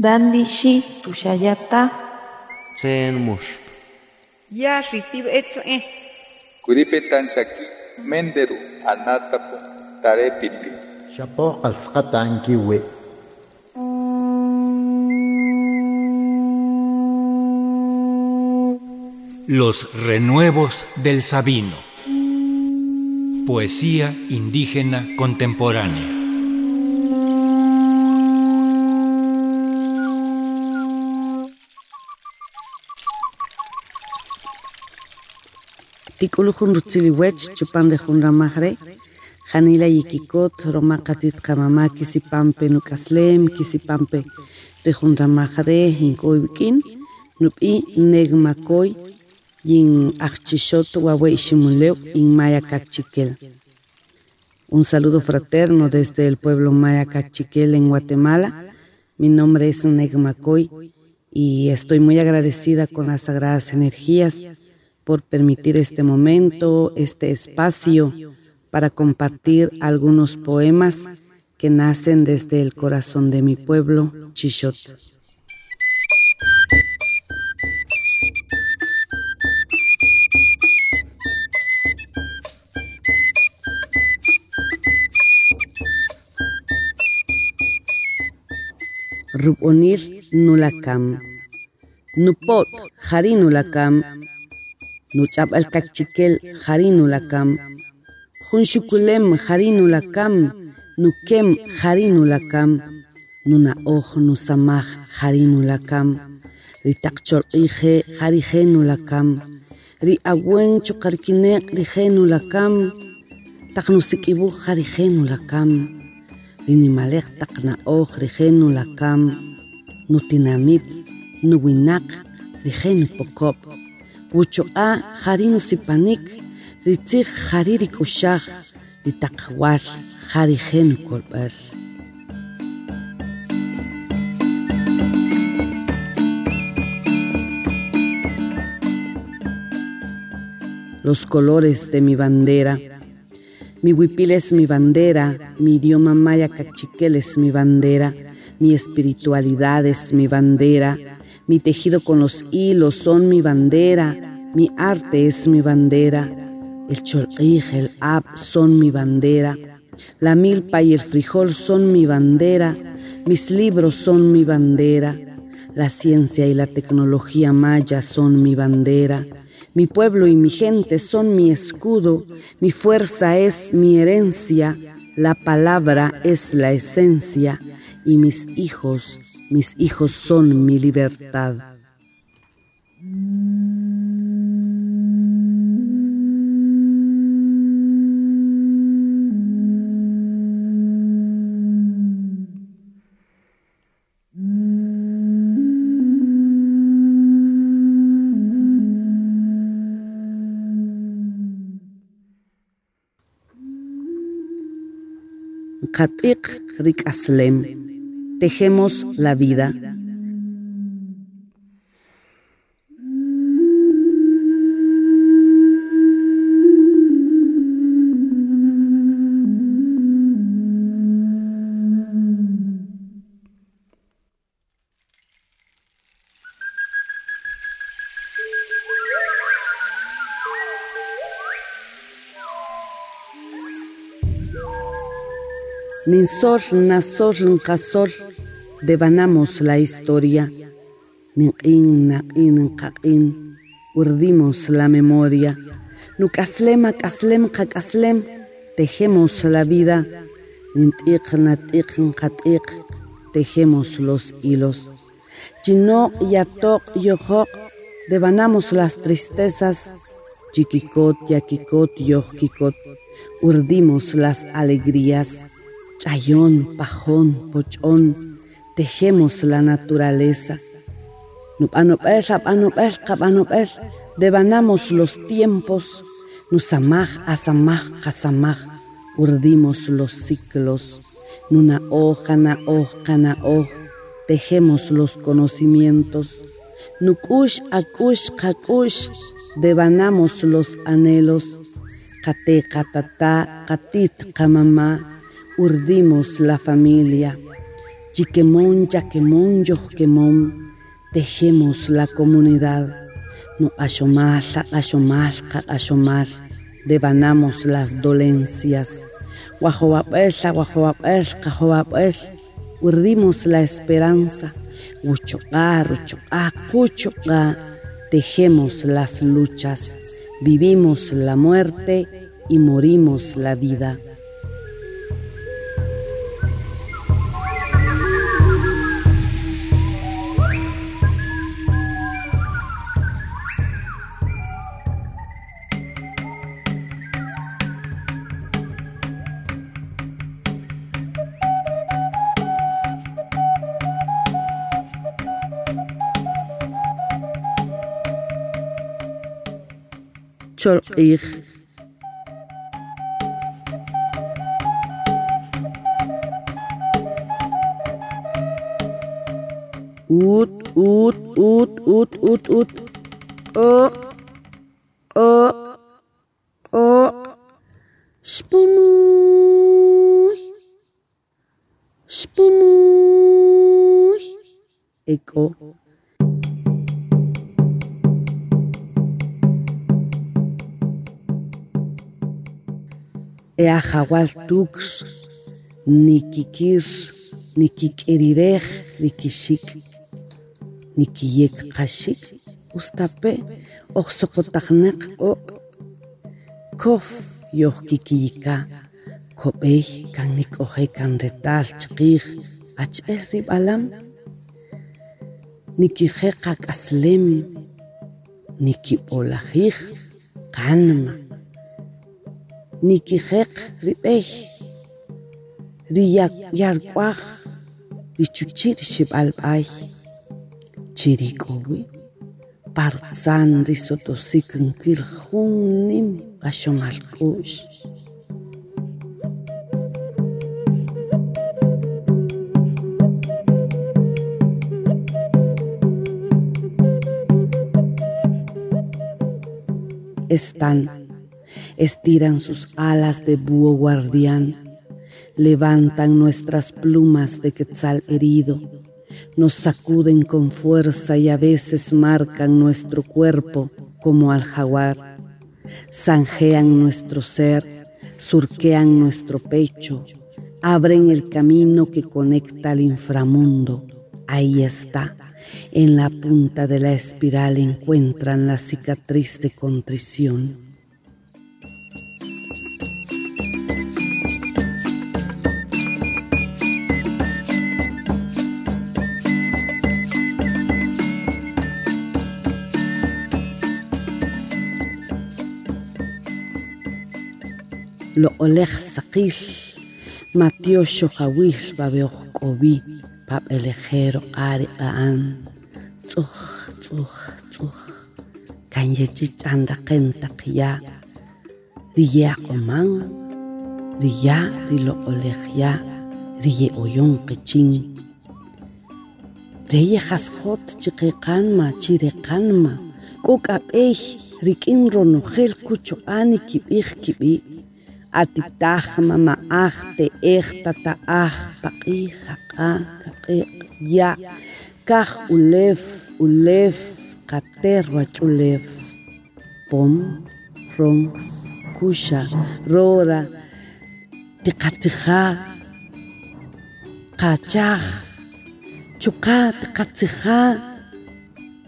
Dandishi tushayata. Tsen mush. Ya shitib etze. Kuripetan shaki menderu anatapu tarepiti. Shapo qalsqatan kiwi. Los renuevos del Sabino. Poesía indígena contemporánea. Un saludo fraterno desde el pueblo maya cachiquel en Guatemala. Mi nombre es Negmacoy y estoy muy agradecida con las sagradas energías por permitir este momento, este espacio para compartir algunos poemas que nacen desde el corazón de mi pueblo, Chichot. Rubonir nulakam. Nupot harinulakam. nuch'ap'alkachikel qharinulakam, Junshukulem qharinulakam, nukem qharinulakam, nuna uj nusamaj qharinulakam, ritaq ch'urq'ije qharijenulakam, ri awen chuqarkineq rijenulakam, taq nusik'ibuj qharijenulakam, rinimalej taq na uj rijenulakam, nutinamit nuwinaq rijenupokop Wucho a harinu sipanik. Ritzig hariri kushaj. Ritakwar harijenu kolbar. Los colores de mi bandera. Mi huipil es mi bandera, mi idioma maya cachiquel es mi bandera, mi espiritualidad es mi bandera, mi tejido con los hilos son mi bandera, mi arte es mi bandera, el cholij, el ab son mi bandera, la milpa y el frijol son mi bandera, mis libros son mi bandera, la ciencia y la tecnología maya son mi bandera. Mi pueblo y mi gente son mi escudo, mi fuerza es mi herencia, la palabra es la esencia y mis hijos, mis hijos son mi libertad. Katik Rikaslem. Tejemos la vida. Ninsor, Nasor, Nkasor, devanamos la historia. Nikin, Nakin, Nkakin, urdimos la memoria. Nukaslem, Akaslem, Kakaslem, tejemos la vida. Nintik, Natik, Nkatik, tejemos los hilos. Chino, Yatok, Yohok, devanamos las tristezas. Chiquicot, Yakikot, Yohkikot, urdimos las alegrías. Chayón, pajón, pochón, tejemos la naturaleza. Devanamos los tiempos. Nusamaj, asamaj, kasamaj, urdimos los ciclos. Nuna hoja, na hoja, na tejemos los conocimientos. Nukush, akush, kakush, devanamos los anhelos. Kate, katata, katit, kamamá urdimos la familia. Chiquemón, yaquemón, yoquemón, tejemos la comunidad. No ashomar, ashomar, ashomar, devanamos las dolencias. Guajobapel, guajobapel, guajobapel, urdimos la esperanza. Uchoca, ruchoca, cuchoca, tejemos las luchas. Vivimos la muerte y morimos la vida. شرقیخ اوت اوت اوت اوت اوت اوت او او او شپموش شپموش اکو Ε, Και αγάουαλ τούξ, ni κυκυρ, νικησικ, κυκαιριδεχ, ni κυκαιριδεχ, ni κυκαιριδεχ, ουσταπέ, ω το κοφ, ω κυκαιριδεχ, κοπέχ, κανένα κορεχ, ρεταλ κορεχ, ατσπέρι, βαλάν, ni κυκαιριδεχ, ασλεμ, κανμα. κυκαιριδεχ. Nikijek rib'ey riyarkwaj richuchir xib'alb'ay chirik'owi partzan risotosikinkil jun nim q'axonalk'u'x están estiran sus alas de búho guardián, levantan nuestras plumas de quetzal herido, nos sacuden con fuerza y a veces marcan nuestro cuerpo como al jaguar, zanjean nuestro ser, surquean nuestro pecho, abren el camino que conecta al inframundo. Ahí está, en la punta de la espiral encuentran la cicatriz de contrición. Lo olej sakil, matio shokawil babeoj kobi, pap elejero ari aan, tzuj, tzuj, tzuj, kanyechi chanda kenta kiya, riya oman, riya rilo olej ya, riye oyon kichin. Reye jasjot chiqiqanma, chiriqanma, kuk'ap'ey rik'in ronojel kucho ani kib'ij kib'i' עתיתך ממאך תאך תתאך פאי חכה כאיר יא. כך אולף אולף כתר וצ'ולף. פום רונקס כושה רורה. תקתך קצ'ח. תשוקה תקצחה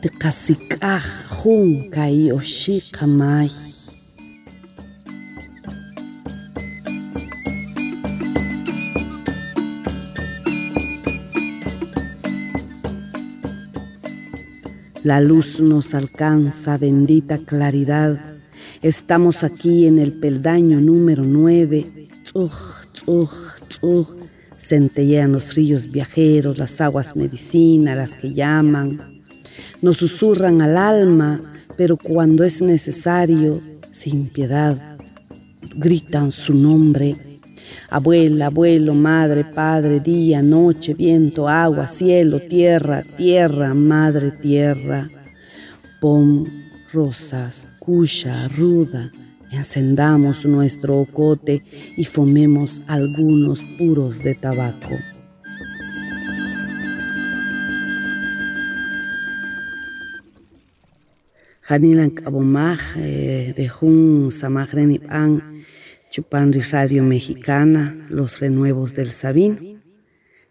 תקסיקח חום כאי אושי כמאי La luz nos alcanza, bendita claridad. Estamos aquí en el peldaño número 9. Tzug, tzug, tzug. Centellean los ríos viajeros, las aguas medicina, las que llaman. Nos susurran al alma, pero cuando es necesario, sin piedad, gritan su nombre abuela, abuelo, madre, padre, día, noche, viento, agua, cielo, tierra, tierra, madre, tierra. Pon rosas, cuya, ruda, encendamos nuestro ocote y fomemos algunos puros de tabaco. Hanilan kabomaj eh, de jun samajren An, Chupandri Radio Mexicana, Los Renuevos del Sabino.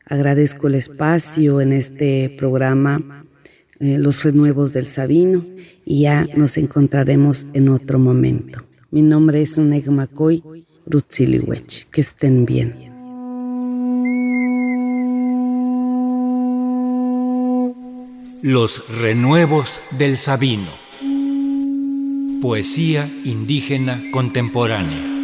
Agradezco el espacio en este programa, eh, Los Renuevos del Sabino, y ya nos encontraremos en otro momento. Mi nombre es Negmacoy Rutziliwech. Que estén bien. Los renuevos del Sabino. Poesía indígena contemporánea.